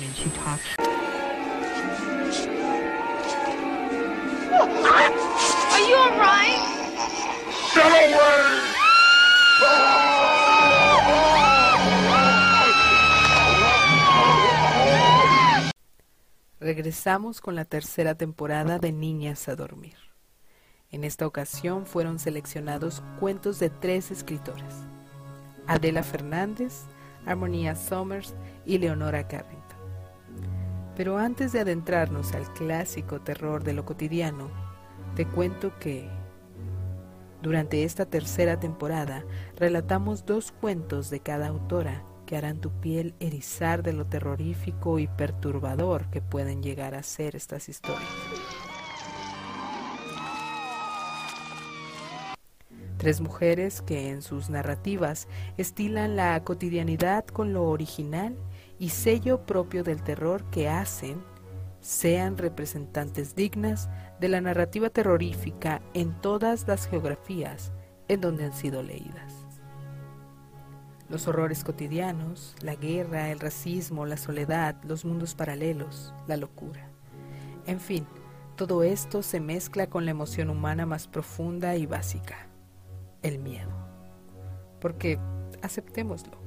And she talks. Are you alright? Regresamos con la tercera temporada de Niñas a Dormir. En esta ocasión fueron seleccionados cuentos de tres escritores, Adela Fernández, Armonía Somers y Leonora Carrington. Pero antes de adentrarnos al clásico terror de lo cotidiano, te cuento que durante esta tercera temporada relatamos dos cuentos de cada autora que harán tu piel erizar de lo terrorífico y perturbador que pueden llegar a ser estas historias. Tres mujeres que en sus narrativas estilan la cotidianidad con lo original y sello propio del terror que hacen sean representantes dignas de la narrativa terrorífica en todas las geografías en donde han sido leídas. Los horrores cotidianos, la guerra, el racismo, la soledad, los mundos paralelos, la locura. En fin, todo esto se mezcla con la emoción humana más profunda y básica, el miedo. Porque, aceptémoslo,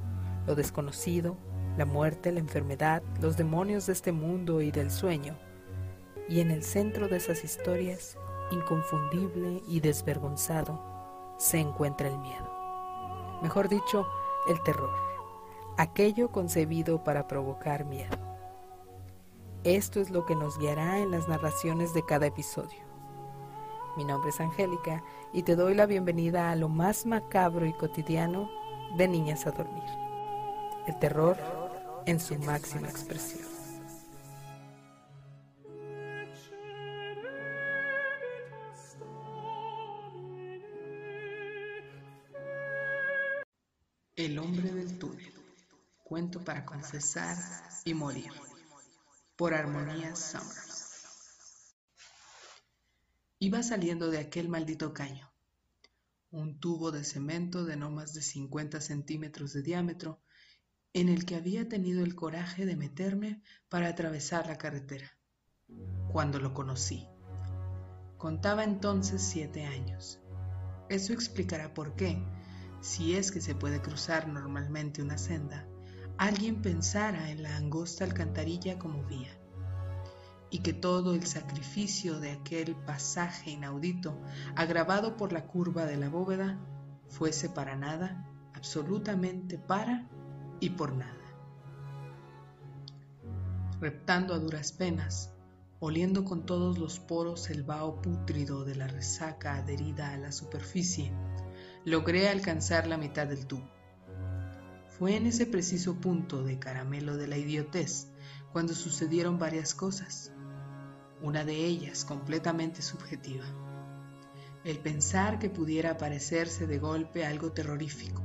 lo desconocido, la muerte, la enfermedad, los demonios de este mundo y del sueño. Y en el centro de esas historias, inconfundible y desvergonzado, se encuentra el miedo. Mejor dicho, el terror, aquello concebido para provocar miedo. Esto es lo que nos guiará en las narraciones de cada episodio. Mi nombre es Angélica y te doy la bienvenida a lo más macabro y cotidiano de Niñas a Dormir. El terror en su máxima expresión. El hombre del túnel. Cuento para confesar y morir. Por Armonía Summers. Iba saliendo de aquel maldito caño. Un tubo de cemento de no más de 50 centímetros de diámetro en el que había tenido el coraje de meterme para atravesar la carretera. Cuando lo conocí. Contaba entonces siete años. Eso explicará por qué, si es que se puede cruzar normalmente una senda, alguien pensara en la angosta alcantarilla como vía, y que todo el sacrificio de aquel pasaje inaudito, agravado por la curva de la bóveda, fuese para nada, absolutamente para y por nada. Reptando a duras penas, oliendo con todos los poros el vaho pútrido de la resaca adherida a la superficie, logré alcanzar la mitad del tubo. Fue en ese preciso punto de caramelo de la idiotez cuando sucedieron varias cosas, una de ellas completamente subjetiva. El pensar que pudiera aparecerse de golpe algo terrorífico,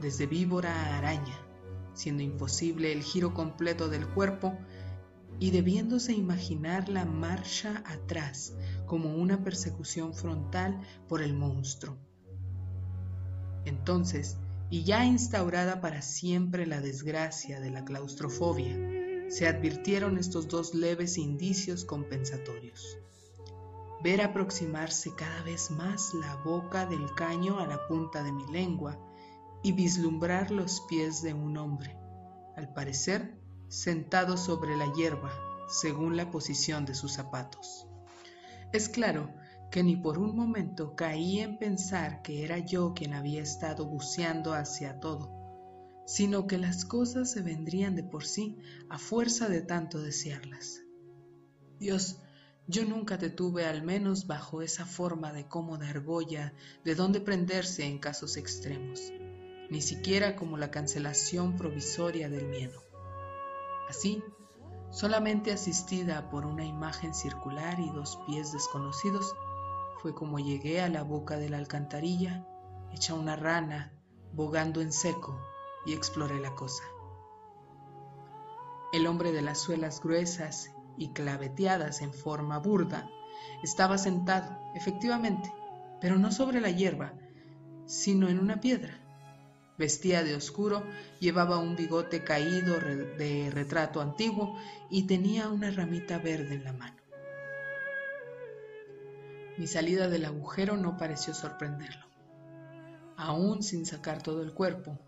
desde víbora a araña, siendo imposible el giro completo del cuerpo y debiéndose imaginar la marcha atrás como una persecución frontal por el monstruo. Entonces, y ya instaurada para siempre la desgracia de la claustrofobia, se advirtieron estos dos leves indicios compensatorios. Ver aproximarse cada vez más la boca del caño a la punta de mi lengua y vislumbrar los pies de un hombre, al parecer sentado sobre la hierba, según la posición de sus zapatos. Es claro que ni por un momento caí en pensar que era yo quien había estado buceando hacia todo, sino que las cosas se vendrían de por sí a fuerza de tanto desearlas. Dios, yo nunca te tuve al menos bajo esa forma de cómoda argolla de donde prenderse en casos extremos ni siquiera como la cancelación provisoria del miedo. Así, solamente asistida por una imagen circular y dos pies desconocidos, fue como llegué a la boca de la alcantarilla, hecha una rana, bogando en seco, y exploré la cosa. El hombre de las suelas gruesas y claveteadas en forma burda estaba sentado, efectivamente, pero no sobre la hierba, sino en una piedra Vestía de oscuro, llevaba un bigote caído de retrato antiguo y tenía una ramita verde en la mano. Mi salida del agujero no pareció sorprenderlo. Aún sin sacar todo el cuerpo,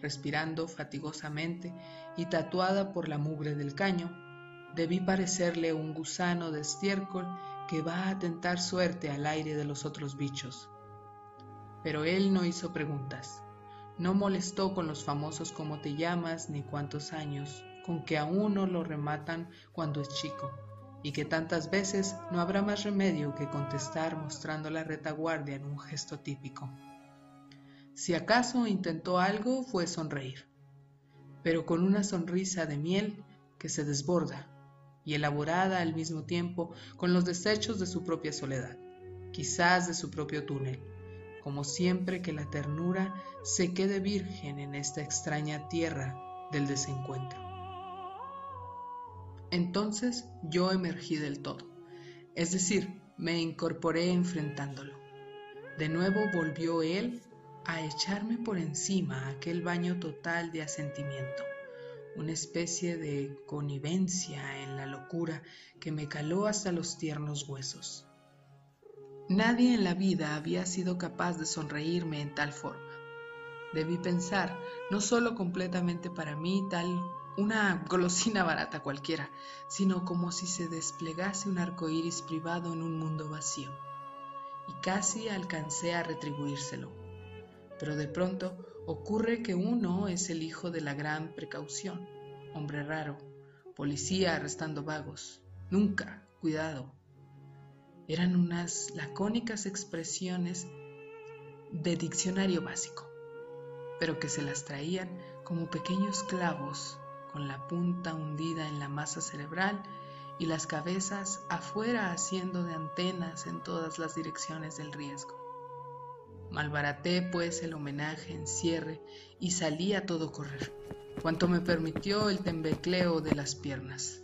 respirando fatigosamente y tatuada por la mugre del caño, debí parecerle un gusano de estiércol que va a tentar suerte al aire de los otros bichos. Pero él no hizo preguntas, no molestó con los famosos cómo te llamas ni cuántos años, con que a uno lo rematan cuando es chico, y que tantas veces no habrá más remedio que contestar mostrando la retaguardia en un gesto típico. Si acaso intentó algo fue sonreír, pero con una sonrisa de miel que se desborda y elaborada al mismo tiempo con los desechos de su propia soledad, quizás de su propio túnel, como siempre que la ternura se quede virgen en esta extraña tierra del desencuentro. Entonces yo emergí del todo, es decir, me incorporé enfrentándolo. De nuevo volvió él a echarme por encima aquel baño total de asentimiento, una especie de connivencia en la locura que me caló hasta los tiernos huesos. Nadie en la vida había sido capaz de sonreírme en tal forma. Debí pensar, no solo completamente para mí tal una golosina barata cualquiera, sino como si se desplegase un arco iris privado en un mundo vacío. Y casi alcancé a retribuírselo pero de pronto ocurre que uno es el hijo de la gran precaución, hombre raro, policía arrestando vagos. Nunca, cuidado. Eran unas lacónicas expresiones de diccionario básico, pero que se las traían como pequeños clavos con la punta hundida en la masa cerebral y las cabezas afuera haciendo de antenas en todas las direcciones del riesgo. Malbaraté pues el homenaje en cierre y salí a todo correr, cuanto me permitió el tembecleo de las piernas.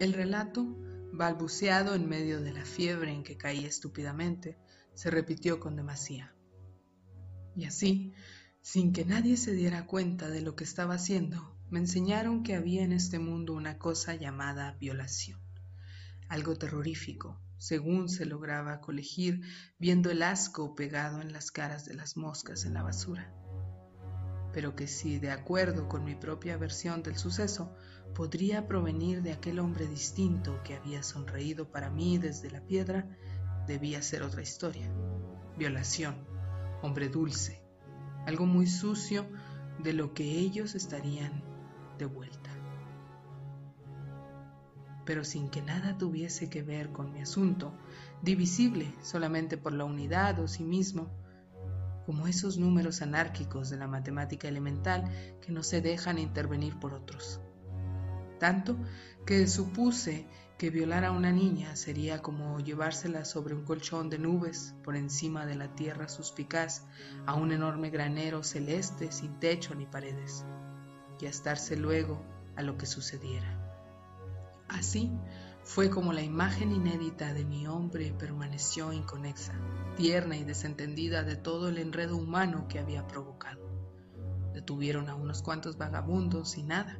El relato, balbuceado en medio de la fiebre en que caí estúpidamente, se repitió con demasía. Y así, sin que nadie se diera cuenta de lo que estaba haciendo, me enseñaron que había en este mundo una cosa llamada violación, algo terrorífico, según se lograba colegir viendo el asco pegado en las caras de las moscas en la basura. Pero que si, de acuerdo con mi propia versión del suceso, podría provenir de aquel hombre distinto que había sonreído para mí desde la piedra, debía ser otra historia. Violación, hombre dulce, algo muy sucio de lo que ellos estarían de vuelta pero sin que nada tuviese que ver con mi asunto, divisible solamente por la unidad o sí mismo, como esos números anárquicos de la matemática elemental que no se dejan intervenir por otros. Tanto que supuse que violar a una niña sería como llevársela sobre un colchón de nubes por encima de la tierra suspicaz a un enorme granero celeste sin techo ni paredes, y estarse luego a lo que sucediera. Así fue como la imagen inédita de mi hombre permaneció inconexa, tierna y desentendida de todo el enredo humano que había provocado. Detuvieron a unos cuantos vagabundos y nada.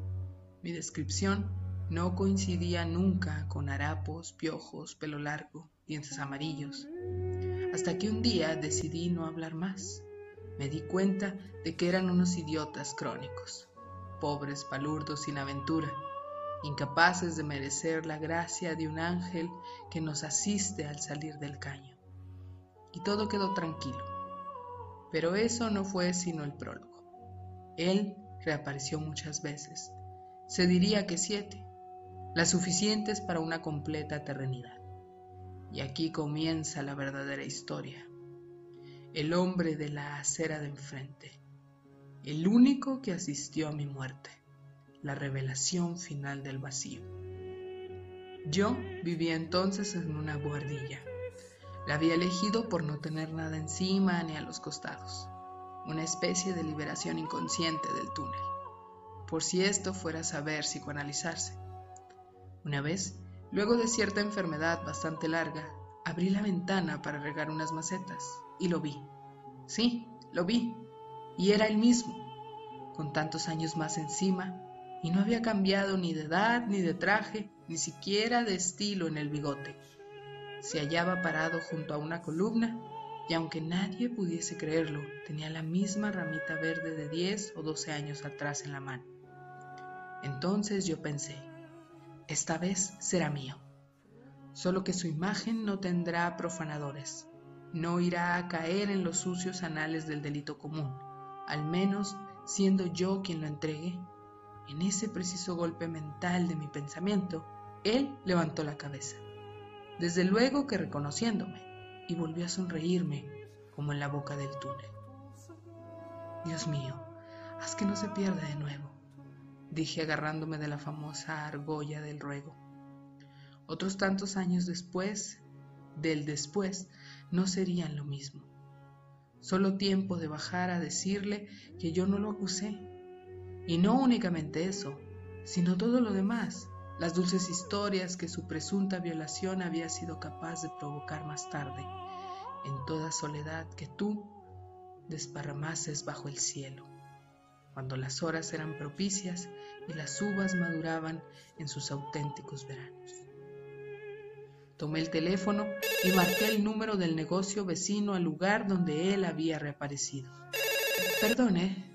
Mi descripción no coincidía nunca con harapos, piojos, pelo largo, dientes amarillos. Hasta que un día decidí no hablar más. Me di cuenta de que eran unos idiotas crónicos, pobres palurdos sin aventura incapaces de merecer la gracia de un ángel que nos asiste al salir del caño. Y todo quedó tranquilo. Pero eso no fue sino el prólogo. Él reapareció muchas veces, se diría que siete, las suficientes para una completa eternidad. Y aquí comienza la verdadera historia. El hombre de la acera de enfrente, el único que asistió a mi muerte la revelación final del vacío. Yo vivía entonces en una buhardilla. La había elegido por no tener nada encima ni a los costados, una especie de liberación inconsciente del túnel, por si esto fuera a saber psicoanalizarse. Una vez, luego de cierta enfermedad bastante larga, abrí la ventana para regar unas macetas y lo vi. Sí, lo vi. y era el mismo, con tantos años más encima, y no había cambiado ni de edad, ni de traje, ni siquiera de estilo en el bigote. Se hallaba parado junto a una columna y aunque nadie pudiese creerlo, tenía la misma ramita verde de 10 o 12 años atrás en la mano. Entonces yo pensé, esta vez será mío, solo que su imagen no tendrá profanadores, no irá a caer en los sucios anales del delito común, al menos siendo yo quien lo entregue. En ese preciso golpe mental de mi pensamiento, él levantó la cabeza, desde luego que reconociéndome, y volvió a sonreírme como en la boca del túnel. Dios mío, haz que no se pierda de nuevo, dije agarrándome de la famosa argolla del ruego. Otros tantos años después, del después, no serían lo mismo. Solo tiempo de bajar a decirle que yo no lo acusé. Y no únicamente eso, sino todo lo demás, las dulces historias que su presunta violación había sido capaz de provocar más tarde, en toda soledad que tú desparramases bajo el cielo, cuando las horas eran propicias y las uvas maduraban en sus auténticos veranos. Tomé el teléfono y marqué el número del negocio vecino al lugar donde él había reaparecido. Perdone,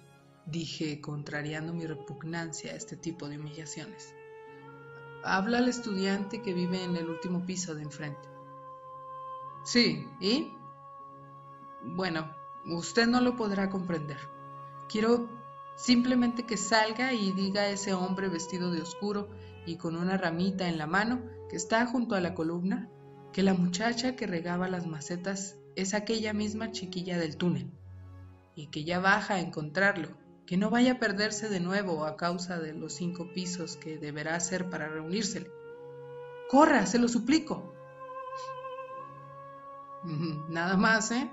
dije, contrariando mi repugnancia a este tipo de humillaciones. Habla al estudiante que vive en el último piso de enfrente. Sí, ¿y? Bueno, usted no lo podrá comprender. Quiero simplemente que salga y diga a ese hombre vestido de oscuro y con una ramita en la mano que está junto a la columna que la muchacha que regaba las macetas es aquella misma chiquilla del túnel y que ya baja a encontrarlo que no vaya a perderse de nuevo a causa de los cinco pisos que deberá hacer para reunírsele. Corra, se lo suplico. Nada más, ¿eh?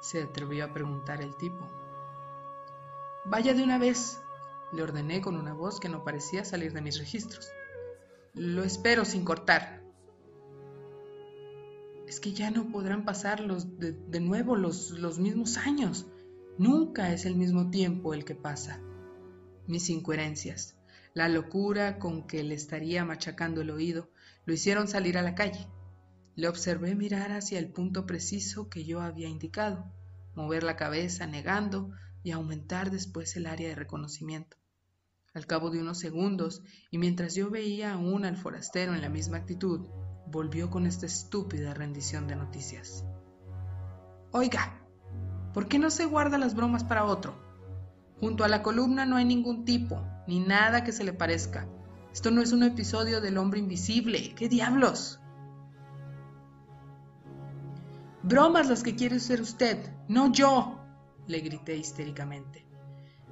se atrevió a preguntar el tipo. Vaya de una vez, le ordené con una voz que no parecía salir de mis registros. Lo espero sin cortar. Es que ya no podrán pasar los, de, nuevo los, los mismos años. Nunca es el mismo tiempo el que pasa. Mis incoherencias, la locura con que le estaría machacando el oído, lo hicieron salir a la calle. Le observé mirar hacia el punto preciso que yo había indicado, mover la cabeza negando y aumentar después el área de reconocimiento. Al cabo de unos segundos, y mientras yo veía aún al forastero en la misma actitud, volvió con esta estúpida rendición de noticias. Oiga, ¿Por qué no se guarda las bromas para otro? Junto a la columna no hay ningún tipo, ni nada que se le parezca. Esto no es un episodio del hombre invisible. ¿Qué diablos? Bromas las que quiere ser usted, no yo, le grité histéricamente.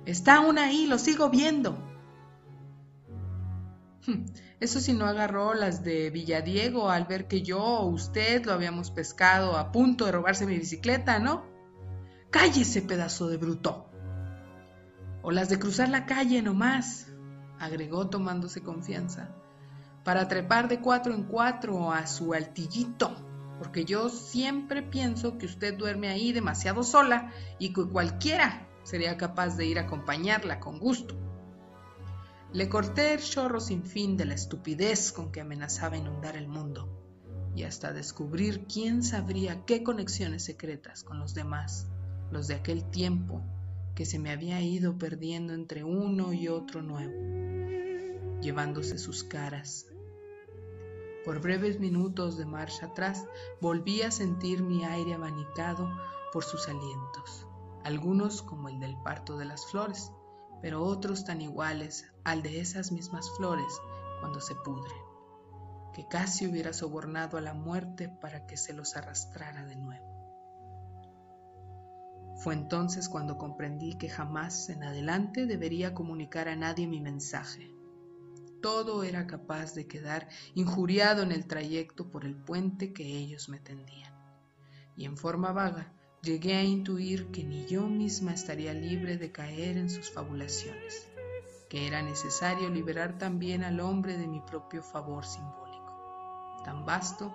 Está aún ahí, lo sigo viendo. Eso si no agarró las de Villadiego al ver que yo o usted lo habíamos pescado a punto de robarse mi bicicleta, ¿no? Cállese, pedazo de bruto. O las de cruzar la calle nomás, agregó tomándose confianza, para trepar de cuatro en cuatro a su altillito, porque yo siempre pienso que usted duerme ahí demasiado sola y que cualquiera sería capaz de ir a acompañarla con gusto. Le corté el chorro sin fin de la estupidez con que amenazaba inundar el mundo y hasta descubrir quién sabría qué conexiones secretas con los demás los de aquel tiempo que se me había ido perdiendo entre uno y otro nuevo, llevándose sus caras. Por breves minutos de marcha atrás volví a sentir mi aire abanicado por sus alientos, algunos como el del parto de las flores, pero otros tan iguales al de esas mismas flores cuando se pudren, que casi hubiera sobornado a la muerte para que se los arrastrara de nuevo. Fue entonces cuando comprendí que jamás en adelante debería comunicar a nadie mi mensaje. Todo era capaz de quedar injuriado en el trayecto por el puente que ellos me tendían. Y en forma vaga llegué a intuir que ni yo misma estaría libre de caer en sus fabulaciones, que era necesario liberar también al hombre de mi propio favor simbólico, tan vasto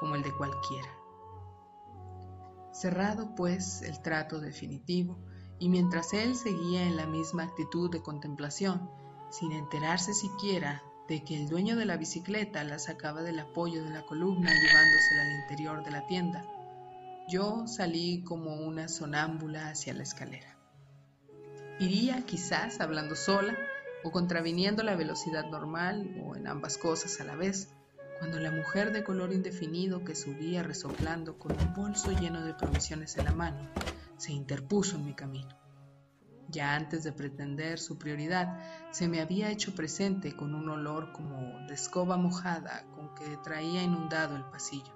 como el de cualquiera. Cerrado, pues, el trato definitivo y mientras él seguía en la misma actitud de contemplación, sin enterarse siquiera de que el dueño de la bicicleta la sacaba del apoyo de la columna llevándosela al interior de la tienda, yo salí como una sonámbula hacia la escalera. Iría quizás hablando sola o contraviniendo la velocidad normal o en ambas cosas a la vez, cuando la mujer de color indefinido que subía resoplando con un bolso lleno de provisiones en la mano se interpuso en mi camino. Ya antes de pretender su prioridad, se me había hecho presente con un olor como de escoba mojada con que traía inundado el pasillo.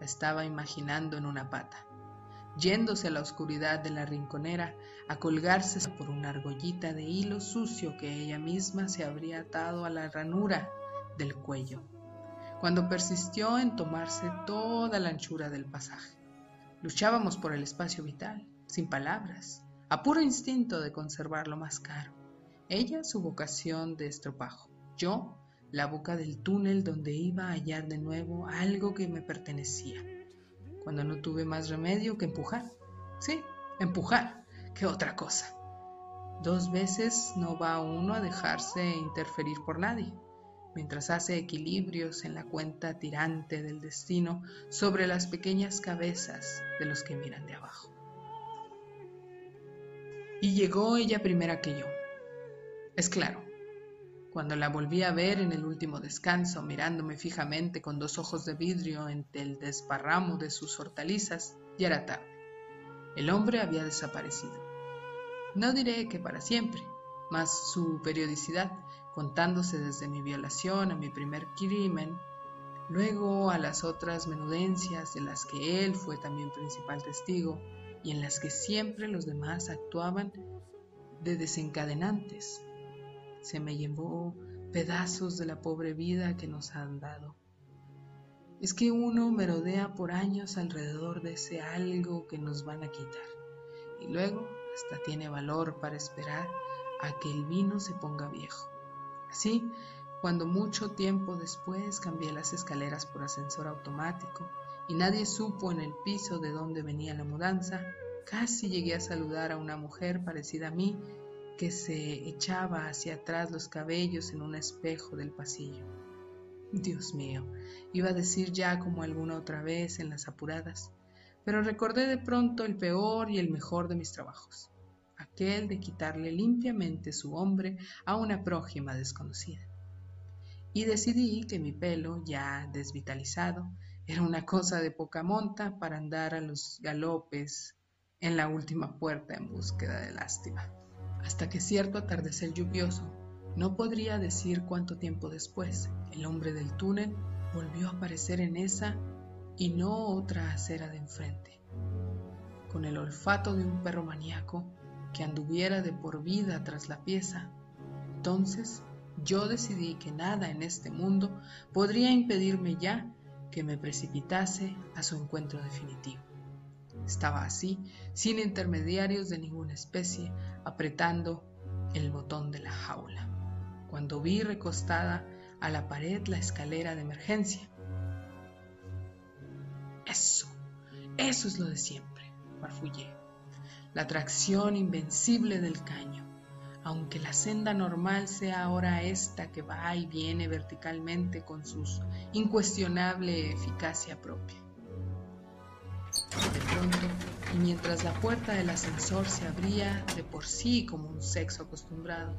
La estaba imaginando en una pata, yéndose a la oscuridad de la rinconera a colgarse por una argollita de hilo sucio que ella misma se habría atado a la ranura del cuello, cuando persistió en tomarse toda la anchura del pasaje. Luchábamos por el espacio vital, sin palabras, a puro instinto de conservar lo más caro. Ella su vocación de estropajo, yo la boca del túnel donde iba a hallar de nuevo algo que me pertenecía, cuando no tuve más remedio que empujar. Sí, empujar, que otra cosa. Dos veces no va uno a dejarse interferir por nadie, mientras hace equilibrios en la cuenta tirante del destino sobre las pequeñas cabezas de los que miran de abajo. Y llegó ella primera que yo. Es claro, cuando la volví a ver en el último descanso, mirándome fijamente con dos ojos de vidrio entre el desparramo de sus hortalizas, ya era tarde. El hombre había desaparecido. No diré que para siempre, mas su periodicidad, contándose desde mi violación a mi primer crimen, luego a las otras menudencias de las que él fue también principal testigo, y en las que siempre los demás actuaban de desencadenantes. Se me llevó pedazos de la pobre vida que nos han dado. Es que uno merodea por años alrededor de ese algo que nos van a quitar y luego hasta tiene valor para esperar a que el vino se ponga viejo. Así, cuando mucho tiempo después cambié las escaleras por ascensor automático, y nadie supo en el piso de dónde venía la mudanza, casi llegué a saludar a una mujer parecida a mí que se echaba hacia atrás los cabellos en un espejo del pasillo. Dios mío, iba a decir ya como alguna otra vez en las apuradas, pero recordé de pronto el peor y el mejor de mis trabajos, aquel de quitarle limpiamente su hombre a una prójima desconocida. Y decidí que mi pelo, ya desvitalizado, era una cosa de poca monta para andar a los galopes en la última puerta en búsqueda de lástima. Hasta que cierto atardecer lluvioso, no podría decir cuánto tiempo después, el hombre del túnel volvió a aparecer en esa y no otra acera de enfrente, con el olfato de un perro maníaco que anduviera de por vida tras la pieza. Entonces yo decidí que nada en este mundo podría impedirme ya que me precipitase a su encuentro definitivo. Estaba así, sin intermediarios de ninguna especie, apretando el botón de la jaula, cuando vi recostada a la pared la escalera de emergencia. Eso, eso es lo de siempre, farfullé. La atracción invencible del caño, aunque la senda normal sea ahora esta que va y viene verticalmente con su incuestionable eficacia propia. De pronto, y mientras la puerta del ascensor se abría de por sí como un sexo acostumbrado,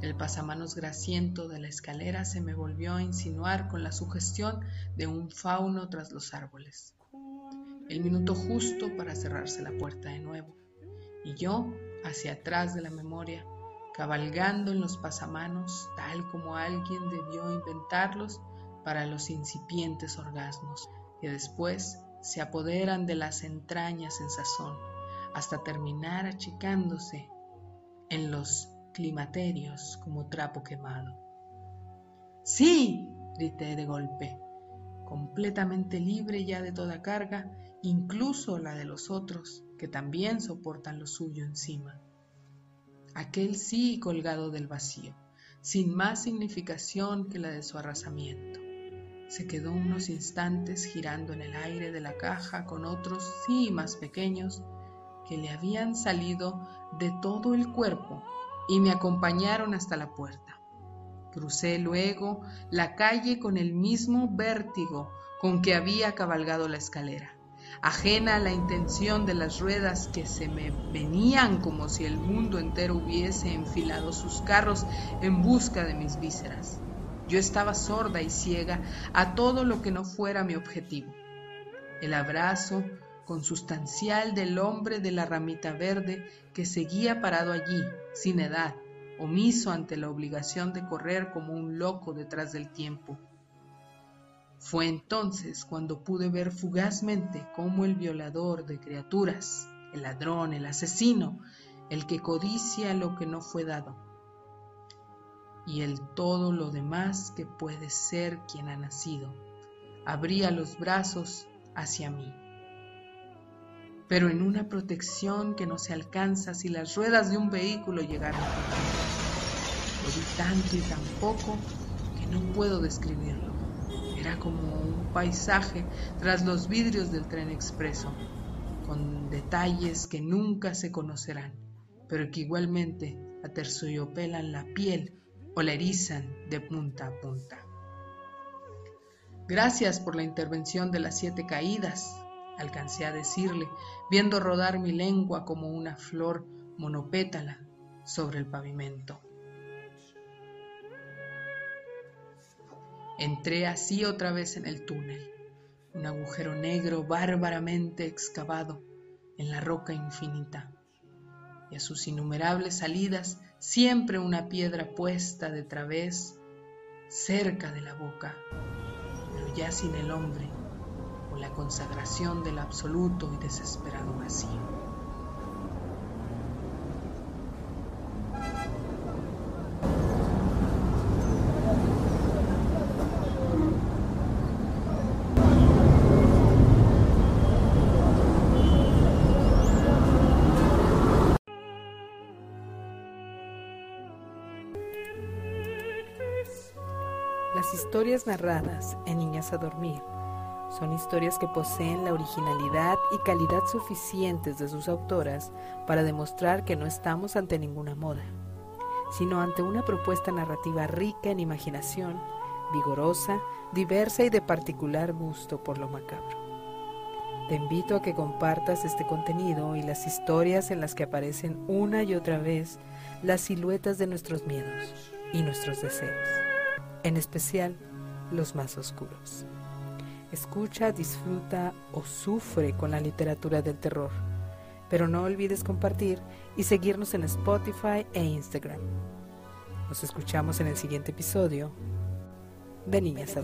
el pasamanos grasiento de la escalera se me volvió a insinuar con la sugestión de un fauno tras los árboles. El minuto justo para cerrarse la puerta de nuevo, y yo, hacia atrás de la memoria, cabalgando en los pasamanos tal como alguien debió inventarlos para los incipientes orgasmos, que después se apoderan de las entrañas en sazón, hasta terminar achicándose en los climaterios como trapo quemado. Sí, grité de golpe, completamente libre ya de toda carga, incluso la de los otros, que también soportan lo suyo encima aquel sí colgado del vacío, sin más significación que la de su arrasamiento. Se quedó unos instantes girando en el aire de la caja con otros sí más pequeños, que le habían salido de todo el cuerpo y me acompañaron hasta la puerta. Crucé luego la calle con el mismo vértigo con que había cabalgado la escalera, ajena a la intención de las ruedas que se me venían como si el mundo entero hubiese enfilado sus carros en busca de mis vísceras. Yo estaba sorda y ciega a todo lo que no fuera mi objetivo. El abrazo consustancial del hombre de la ramita verde que seguía parado allí, sin edad, omiso ante la obligación de correr como un loco detrás del tiempo. Fue entonces cuando pude ver fugazmente cómo el violador de criaturas, el ladrón, el asesino, el que codicia lo que no fue dado, y el todo lo demás que puede ser quien ha nacido, abría los brazos hacia mí pero en una protección que no se alcanza si las ruedas de un vehículo llegaran a Lo vi tanto y tan poco que no puedo describirlo. Era como un paisaje tras los vidrios del tren expreso, con detalles que nunca se conocerán, pero que igualmente aterciopelan la piel o la erizan de punta a punta. Gracias por la intervención de las siete caídas, alcancé a decirle, viendo rodar mi lengua como una flor monopétala sobre el pavimento. Entré así otra vez en el túnel, un agujero negro bárbaramente excavado en la roca infinita, y a sus innumerables salidas siempre una piedra puesta de través cerca de la boca, pero ya sin el hombre o la consagración del absoluto y desesperado vacío. Las historias narradas en Niñas a Dormir son historias que poseen la originalidad y calidad suficientes de sus autoras para demostrar que no estamos ante ninguna moda, sino ante una propuesta narrativa rica en imaginación, vigorosa, diversa y de particular gusto por lo macabro. Te invito a que compartas este contenido y las historias en las que aparecen una y otra vez las siluetas de nuestros miedos y nuestros deseos, en especial los más oscuros. Escucha, disfruta o sufre con la literatura del terror. Pero no olvides compartir y seguirnos en Spotify e Instagram. Nos escuchamos en el siguiente episodio de Niñas a